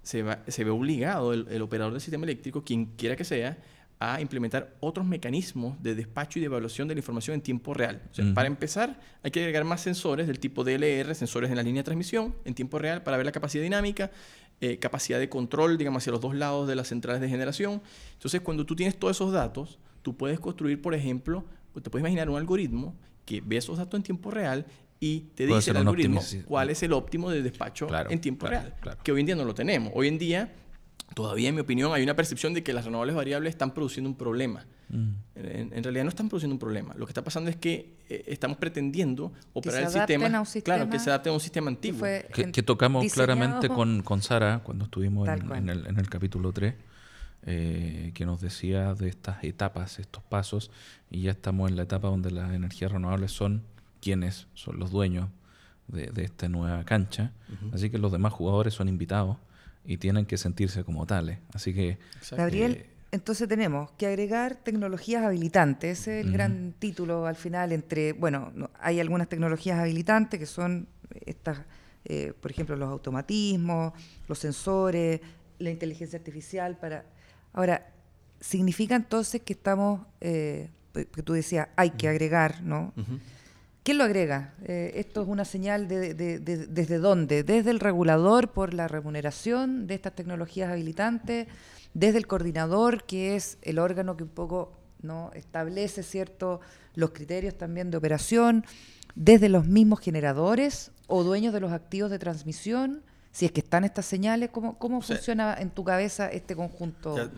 se, se ve obligado el, operador del sistema eléctrico, quien quiera que sea, a implementar otros mecanismos de despacho y de evaluación de la información en tiempo real. Para empezar, hay que agregar más sensores del tipo DLR, sensores en la línea de transmisión en tiempo real para ver la capacidad dinámica, eh, capacidad de control, digamos, hacia los dos lados de las centrales de generación. Entonces, cuando tú tienes todos esos datos, tú puedes construir, por ejemplo, te puedes imaginar un algoritmo que ve esos datos en tiempo real y te dice el algoritmo cuál es el óptimo de despacho en tiempo real, que hoy en día no lo tenemos. Hoy en día, todavía en mi opinión, hay una percepción de que las renovables variables están produciendo un problema. Mm. En, realidad no están produciendo un problema. Lo que está pasando es que eh, estamos pretendiendo operar el sistema, claro, que se adapte a un sistema antiguo. Que, tocamos claramente *laughs* con, con, Sara cuando estuvimos en, el, en, el, capítulo 3. Eh, que nos decía de estas etapas, estos pasos, y ya estamos en la etapa donde las energías renovables son quienes son los dueños de, esta nueva cancha. Así que los demás jugadores son invitados y tienen que sentirse como tales. Así que... Gabriel, Entonces tenemos que agregar tecnologías habilitantes, ese es el gran título al final entre, bueno, hay algunas tecnologías habilitantes que son estas, eh, por ejemplo, los automatismos, los sensores, la inteligencia artificial para... Ahora, significa entonces que estamos, eh, que tú decías, hay que agregar, ¿no? ¿Quién lo agrega? Eh, ¿Esto es una señal de, desde dónde? ¿Desde el regulador por la remuneración de estas tecnologías habilitantes? ¿Desde el coordinador, que es el órgano que un poco no establece cierto los criterios también de operación? ¿Desde los mismos generadores o dueños de los activos de transmisión? Si es que están estas señales, ¿cómo, cómo funciona en tu cabeza este conjunto? O sea,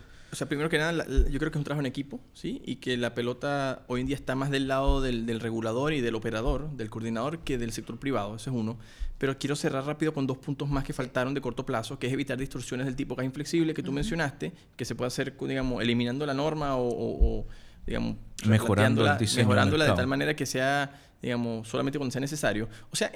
primero que nada, yo creo que es un trabajo en equipo, ¿sí? Y que la pelota hoy en día está más del lado del, regulador y del operador, del coordinador, que del sector privado. Ese es uno. Pero quiero cerrar rápido con dos puntos más que faltaron de corto plazo, que es evitar distorsiones del tipo que inflexible que tú mencionaste, que se puede hacer, digamos, eliminando la norma o, digamos, mejorándola, mejorándola de tal manera que sea, digamos, solamente cuando sea necesario. O sea,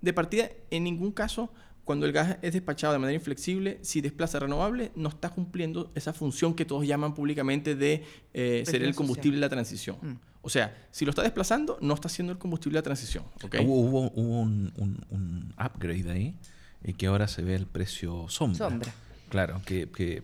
de partida, en ningún caso cuando el gas es despachado de manera inflexible, si desplaza renovable, no está cumpliendo esa función que todos llaman públicamente de eh, ser el combustible de la transición. Mm. O sea, si lo está desplazando, no está siendo el combustible de la transición. Hubo, un, upgrade ahí y que ahora se ve el precio sombra. Sombra. Claro, que, que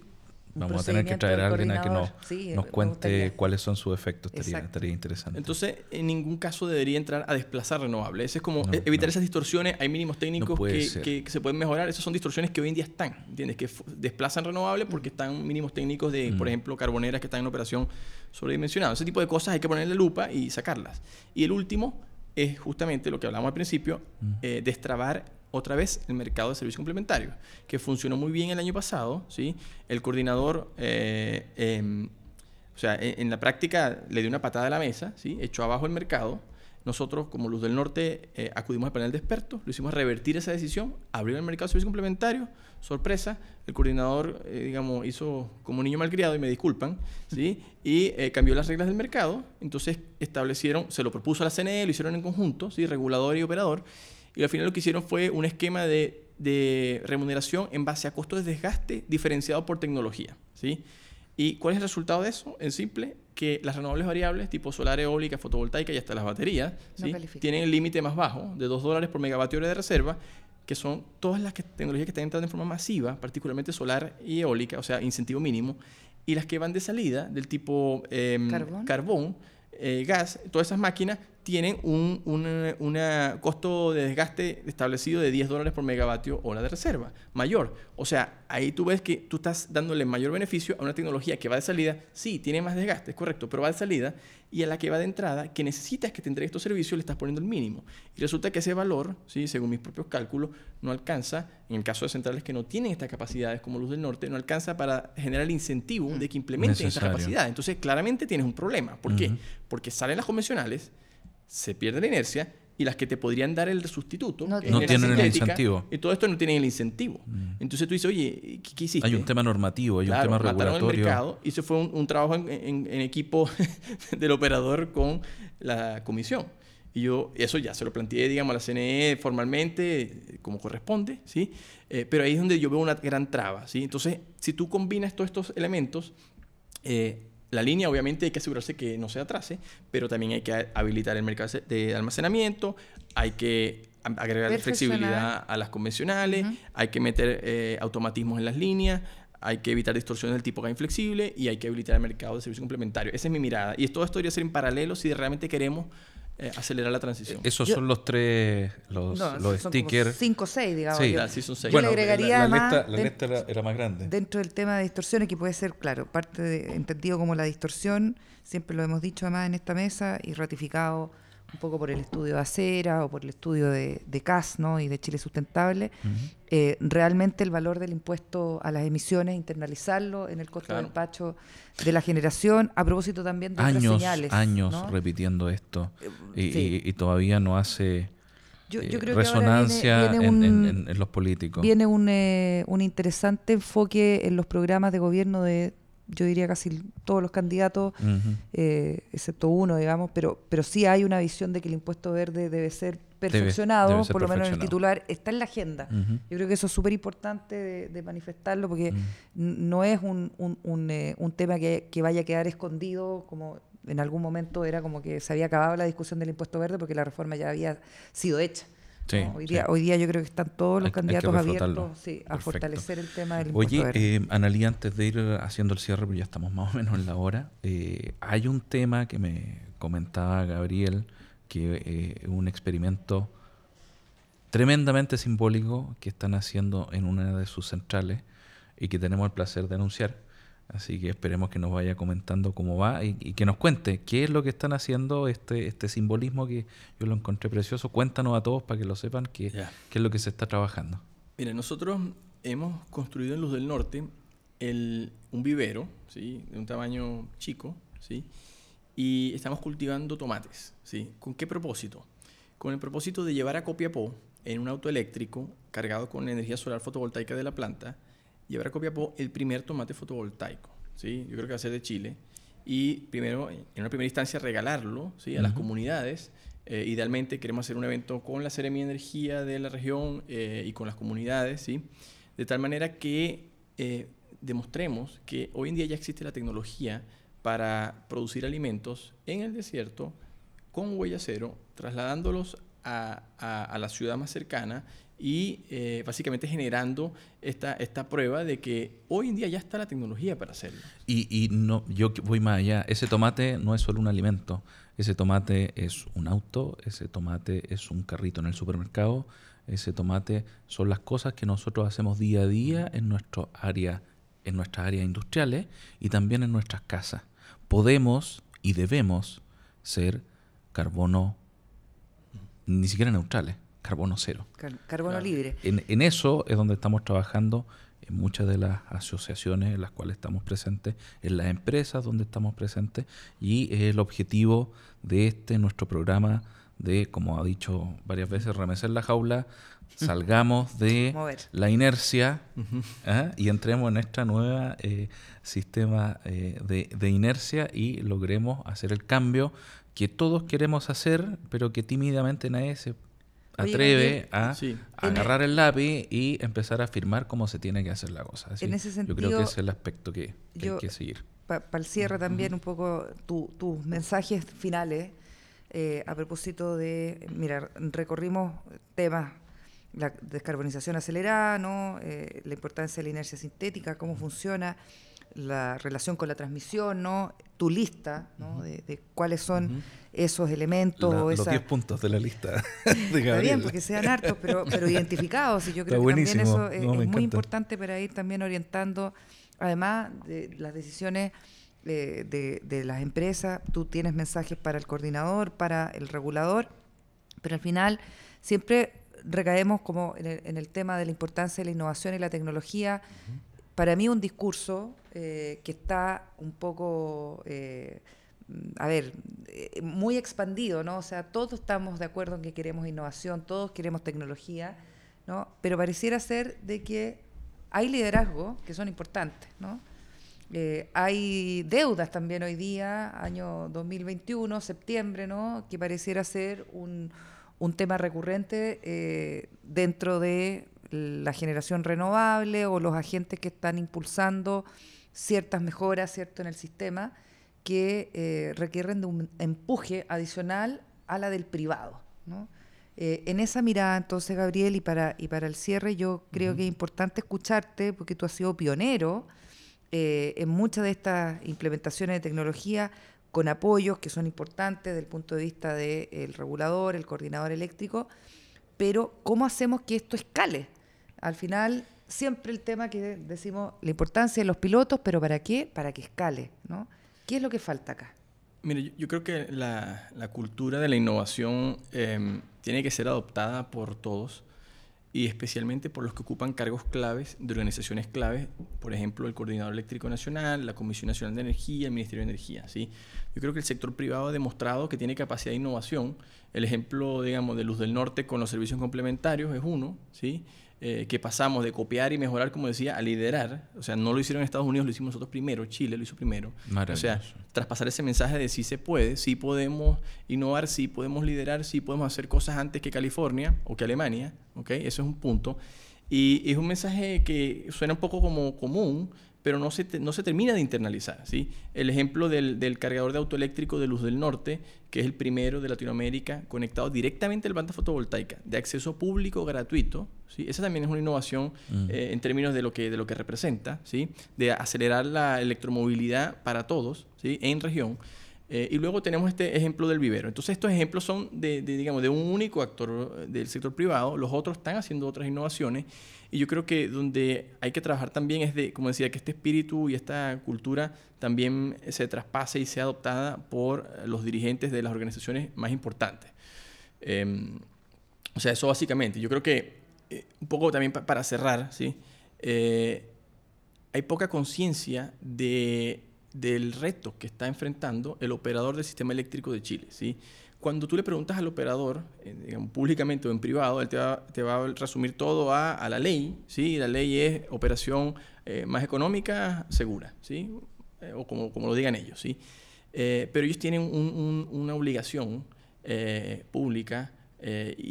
Vamos a tener que traer a alguien a que nos, nos cuente cuáles son sus efectos. Estaría, interesante. Entonces, en ningún caso debería entrar a desplazar renovables. es como e-, evitar esas distorsiones. Hay mínimos técnicos que, que, se pueden mejorar. Esas son distorsiones que hoy en día están. ¿Entiendes? Que desplazan renovables porque están mínimos técnicos de, por mm. ejemplo, carboneras que están en operación sobredimensionadas. Ese tipo de cosas hay que ponerle lupa y sacarlas. Y el último es justamente lo que hablamos al principio, mm. eh, destrabar otra vez el mercado de servicios complementarios, que funcionó muy bien el año pasado. ¿sí? El coordinador, eh, em, o sea, en, en, la práctica le dio una patada a la mesa, ¿sí? echó abajo el mercado nosotros, como Luz del Norte, eh, acudimos al panel de expertos, lo hicimos revertir esa decisión, abrir el mercado de servicios complementarios, sorpresa, el coordinador, eh, digamos, hizo como niño malcriado, y me disculpan, ¿sí? y cambió las reglas del mercado, entonces establecieron, se lo propuso a la CNE, lo hicieron en conjunto, ¿sí? regulador y operador, y al final lo que hicieron fue un esquema de, de remuneración en base a costos de desgaste diferenciado por tecnología. ¿sí? ¿Y cuál es el resultado de eso? En simple, que las renovables variables, tipo solar, eólica, fotovoltaica y hasta las baterías, tienen el límite más bajo de 2 dólares por megavatio hora de reserva, que son todas las tecnologías que están entrando en forma masiva, particularmente solar y eólica, o sea, incentivo mínimo, y las que van de salida, del tipo em, carbón, eh, gas, todas esas máquinas tienen un una, costo de desgaste establecido de 10 dólares por megavatio hora de reserva, mayor. O sea, ahí tú ves que tú estás dándole mayor beneficio a una tecnología que va de salida, sí, tiene más desgaste, es correcto, pero va de salida, y a la que va de entrada, que necesitas que te entregue estos servicios, le estás poniendo el mínimo. Y resulta que ese valor, ¿sí? según mis propios cálculos, no alcanza, en el caso de centrales que no tienen estas capacidades como Luz del Norte, no alcanza para generar el incentivo de que implementen esta capacidad. Entonces, claramente tienes un problema. ¿Por qué? Porque salen las convencionales, se pierde la inercia y las que te podrían dar el sustituto no, tienen el incentivo. Y todo esto no tienen el incentivo. Mm. Entonces tú dices, oye, ¿qué, hiciste? Hay un tema normativo, hay un tema regulatorio. El mercado, y eso fue un, trabajo en, equipo *laughs* del operador con la comisión. Y yo eso ya se lo planteé, digamos, a la CNE formalmente, como corresponde, ¿sí? Eh, pero ahí es donde yo veo una gran traba, ¿sí? Entonces, si tú combinas todos estos elementos, eh, la línea obviamente hay que asegurarse que no se atrase, pero también hay que habilitar el mercado de almacenamiento, hay que agregar flexibilidad a las convencionales, hay que meter eh, automatismos en las líneas, hay que evitar distorsiones del tipo que inflexible y hay que habilitar el mercado de servicios complementarios. Esa es mi mirada. Y todo esto debería ser en paralelo si realmente queremos eh, acelerar la transición. Esos son los tres, los, los stickers. Cinco o seis, digamos. Sí, yo. sí son seis. Bueno, agregaría la, la lista, era, más grande. Dentro del tema de distorsiones, que puede ser, claro, parte de, entendido como la distorsión, siempre lo hemos dicho además en esta mesa y ratificado un poco por el estudio de Acera o por el estudio de, de CAS ¿no? y de Chile Sustentable, eh, realmente el valor del impuesto a las emisiones, internalizarlo en el costo del pacho de la generación, a propósito también de años, otras señales. Años repitiendo esto eh, y, todavía no hace eh, resonancia en, los políticos. Viene un, un interesante enfoque en los programas de gobierno de yo diría casi todos los candidatos, eh, excepto uno, digamos, pero, pero sí hay una visión de que el impuesto verde debe ser perfeccionado, por lo menos en el titular, está en la agenda. Yo creo que eso es súper importante de, manifestarlo porque no es un, un, eh, un, tema que, que, vaya a quedar escondido como en algún momento era como que se había acabado la discusión del impuesto verde porque la reforma ya había sido hecha. Hoy, día, hoy día yo creo que están todos los candidatos abiertos a fortalecer el tema del impuesto Oye, eh, Analí, antes de ir haciendo el cierre, porque ya estamos más o menos en la hora, eh, hay un tema que me comentaba Gabriel, que eh, es un experimento tremendamente simbólico que están haciendo en una de sus centrales y que tenemos el placer de anunciar Así que esperemos que nos vaya comentando cómo va y, que nos cuente qué es lo que están haciendo, este, este simbolismo que yo lo encontré precioso. Cuéntanos a todos para que lo sepan qué, qué es lo que se está trabajando. Mira, nosotros hemos construido en Luz del Norte el, un vivero, ¿sí? de un tamaño chico, ¿sí? y estamos cultivando tomates. ¿sí? ¿Con qué propósito? Con el propósito de llevar a Copiapó en un auto eléctrico cargado con energía solar fotovoltaica de la planta llevar a Copiapó el primer tomate fotovoltaico. ¿sí? Yo creo que va a ser de Chile. Y primero, en una primera instancia, regalarlo ¿sí? a las comunidades. Eh, idealmente queremos hacer un evento con la Seremi Energía de la región eh, y con las comunidades, ¿sí? de tal manera que eh, demostremos que hoy en día ya existe la tecnología para producir alimentos en el desierto con huella cero, trasladándolos a, a la ciudad más cercana y eh, básicamente generando esta, esta prueba de que hoy en día ya está la tecnología para hacerlo. Y, y no, yo voy más allá, ese tomate no es solo un alimento, ese tomate es un auto, ese tomate es un carrito en el supermercado, ese tomate son las cosas que nosotros hacemos día a día en, nuestro área, en nuestras áreas industriales y también en nuestras casas. Podemos y debemos ser carbono ni siquiera neutrales carbono cero. carbono libre. En, eso es donde estamos trabajando en muchas de las asociaciones en las cuales estamos presentes, en las empresas donde estamos presentes, y es el objetivo de este, nuestro programa de, como ha dicho varias veces, remecer la jaula, *laughs* salgamos de la inercia *laughs* ¿ah? y entremos en este nuevo eh, sistema eh, de, de, inercia y logremos hacer el cambio que todos queremos hacer, pero que tímidamente nadie se atreve a, agarrar el lápiz y empezar a firmar cómo se tiene que hacer la cosa. en ese sentido, yo creo que ese es el aspecto que, hay que seguir. Para el cierre también un poco tus mensajes finales eh, a propósito de, mira, recorrimos temas, la descarbonización acelerada, ¿no? Eh, la importancia de la inercia sintética, cómo funciona, la relación con la transmisión, ¿no? Tu lista, ¿no? de, cuáles son esos elementos. los 10 puntos de la lista. *laughs* Está bien, porque sean hartos, pero, pero identificados. Y yo creo que también eso es, muy importante para ir también orientando, además de las decisiones eh, de, de, las empresas, tú tienes mensajes para el coordinador, para el regulador, pero al final siempre recaemos como en el, tema de la importancia de la innovación y la tecnología. Para mí un discurso eh, que está un poco... Eh, a ver, eh, muy expandido, ¿no? O sea, todos estamos de acuerdo en que queremos innovación, todos queremos tecnología, ¿no? Pero pareciera ser de que hay liderazgos que son importantes, ¿no? Hay deudas también hoy día, año 2021, septiembre, ¿no? Que pareciera ser un, un tema recurrente dentro de la generación renovable o los agentes que están impulsando ciertas mejoras, ¿cierto?, en el sistema que eh, requieren de un empuje adicional a la del privado. Eh, en esa mirada, entonces, Gabriel, y para, y para el cierre, yo creo que es importante escucharte, porque tú has sido pionero eh, en muchas de estas implementaciones de tecnología, con apoyos que son importantes desde el punto de vista del regulador, el coordinador eléctrico, pero ¿cómo hacemos que esto escale? Al final, siempre el tema que decimos, la importancia de los pilotos, pero ¿para qué? Para que escale, ¿no? ¿Qué es lo que falta acá? Mire, yo creo que la, cultura de la innovación em, tiene que ser adoptada por todos y especialmente por los que ocupan cargos claves de organizaciones claves, por ejemplo, el Coordinador Eléctrico Nacional, la Comisión Nacional de Energía, el Ministerio de Energía. ¿sí? Yo creo que el sector privado ha demostrado que tiene capacidad de innovación. El ejemplo, digamos, de Luz del Norte con los servicios complementarios es uno. ¿sí? Eh, que pasamos de copiar y mejorar, como decía, a liderar. O sea, no lo hicieron en Estados Unidos, lo hicimos nosotros primero, Chile lo hizo primero. O sea, traspasar ese mensaje de sí se puede, sí podemos innovar, sí podemos liderar, sí podemos hacer cosas antes que California o que Alemania, ¿ok? Eso es un punto. Y es un mensaje que suena un poco como común, pero no se, no se termina de internalizar. ¿sí? El ejemplo del, del, cargador de auto eléctrico de Luz del Norte, que es el primero de Latinoamérica conectado directamente a la planta fotovoltaica, de acceso público gratuito. ¿sí? Esa también es una innovación mm. eh, en términos de lo que, de lo que representa, ¿sí? de acelerar la electromovilidad para todos ¿sí? en región. Eh, y luego tenemos este ejemplo del vivero. Entonces estos ejemplos son de, digamos, de un único actor del sector privado, los otros están haciendo otras innovaciones y yo creo que donde hay que trabajar también es de, como decía, que este espíritu y esta cultura también se traspase y sea adoptada por los dirigentes de las organizaciones más importantes. Em, o sea, eso básicamente. Yo creo que eh, un poco también para cerrar, ¿sí? Eh, hay poca conciencia de del reto que está enfrentando el operador del sistema eléctrico de Chile. ¿sí? Cuando tú le preguntas al operador, eh, públicamente o en privado, él te va, a resumir todo a, la ley. ¿sí? La ley es operación eh, más económica, segura, ¿sí? Eh, o como, como, lo digan ellos. ¿sí? pero ellos tienen una obligación pública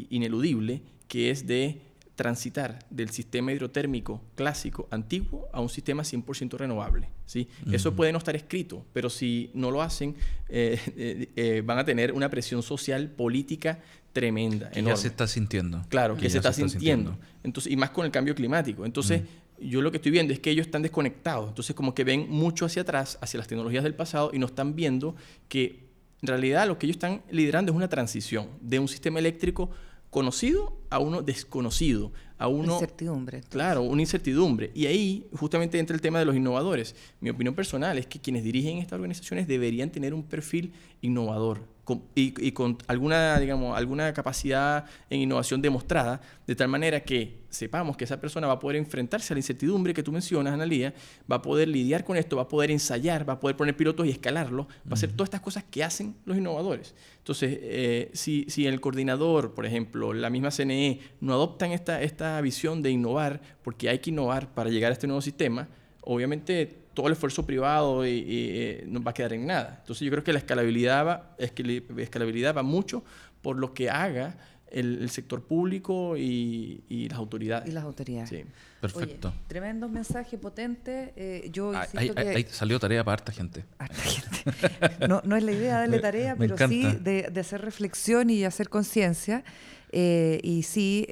ineludible que es de transitar del sistema hidrotérmico clásico antiguo a un sistema 100% renovable. ¿sí? Eso puede no estar escrito, pero si no lo hacen, eh, *laughs* eh, eh, van a tener una presión social, política tremenda. Que ya se está sintiendo. Claro, que, se, está, sintiendo. Entonces, y más con el cambio climático. Entonces, yo lo que estoy viendo es que ellos están desconectados. Entonces, como que ven mucho hacia atrás, hacia las tecnologías del pasado, y no están viendo que en realidad lo que ellos están liderando es una transición de un sistema eléctrico conocido a uno desconocido, a uno... Incertidumbre. Claro, una incertidumbre. Y ahí justamente entra el tema de los innovadores. Mi opinión personal es que quienes dirigen estas organizaciones deberían tener un perfil innovador y, con alguna, digamos, alguna capacidad en innovación demostrada, de tal manera que sepamos que esa persona va a poder enfrentarse a la incertidumbre que tú mencionas, Analía, va a poder lidiar con esto, va a poder ensayar, va a poder poner pilotos y escalarlo, va a hacer todas estas cosas que hacen los innovadores. Entonces, eh, si, si el coordinador, por ejemplo, la misma CNE, no adoptan esta, esta visión de innovar, porque hay que innovar para llegar a este nuevo sistema, obviamente todo el esfuerzo privado y, eh, no va a quedar en nada. Entonces yo creo que la escalabilidad va, es que la escalabilidad va mucho por lo que haga el, sector público y, las autoridades. Y las autoridades. Sí. Perfecto. tremendo mensaje potente. Eh, yo que salió tarea para harta gente. Harta gente. *laughs* no, no es la idea darle tarea, pero sí de, hacer reflexión y hacer conciencia. Eh, y sí,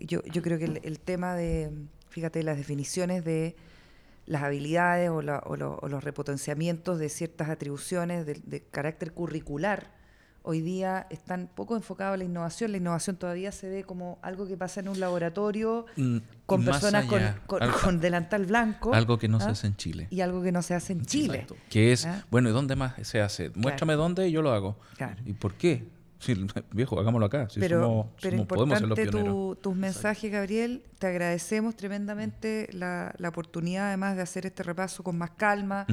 yo, yo creo que el tema de, fíjate, las definiciones de las habilidades o, los repotenciamientos de ciertas atribuciones de, carácter curricular hoy día están poco enfocados a la innovación. La innovación todavía se ve como algo que pasa en un laboratorio mm, con personas con, delantal blanco. Algo que no se ¿ah? hace en Chile. Y algo que no se hace en Chile. Que es, ¿Ah? bueno, ¿y dónde más se hace? Muéstrame dónde y yo lo hago. ¿Y por qué? Sí, *laughs* viejo, hagámoslo acá. pero pero importante tus mensajes, Gabriel. Te agradecemos tremendamente la, oportunidad, además, de hacer este repaso con más calma.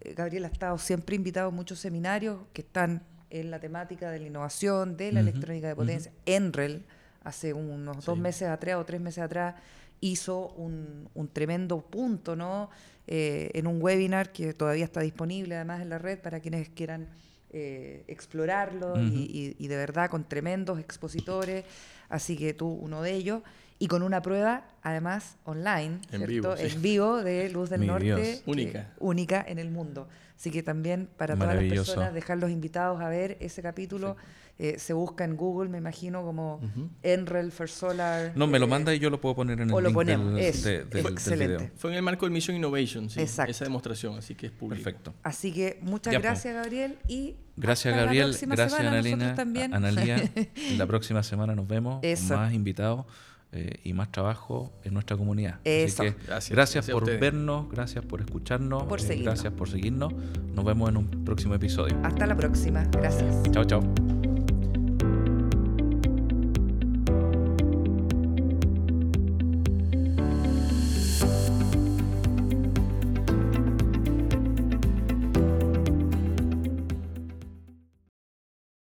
Eh, Gabriel ha estado siempre invitado a muchos seminarios que están en la temática de la innovación, de la electrónica de potencia. Enrel, hace unos dos meses atrás o tres meses atrás, hizo un, tremendo punto, ¿no? Eh, en un webinar que todavía está disponible, además, en la red para quienes quieran eh, explorarlo y, de verdad con tremendos expositores, así que tú uno de ellos, y con una prueba además online, en, Vivo, en vivo de Luz del Norte, única. única en el mundo. Así que también para todas las personas dejar los invitados a ver ese capítulo. Eh, se busca en Google, me imagino, como Enrel First Solar. No, me lo eh, manda y yo lo puedo poner en el o lo ponemos. excelente. Fue en el marco del Mission Innovation, sí, esa demostración, así que es público. Perfecto. Así que muchas gracias, Gabriel, y Gracias, Gabriel. Gracias, Analina. Analia. *laughs* la próxima semana nos vemos con más invitados. Eh, y más trabajo en nuestra comunidad. Eso. Así que gracias, gracias, por vernos, gracias por escucharnos, por gracias por seguirnos. Nos vemos en un próximo episodio. Hasta la próxima. Gracias. Chao, chao.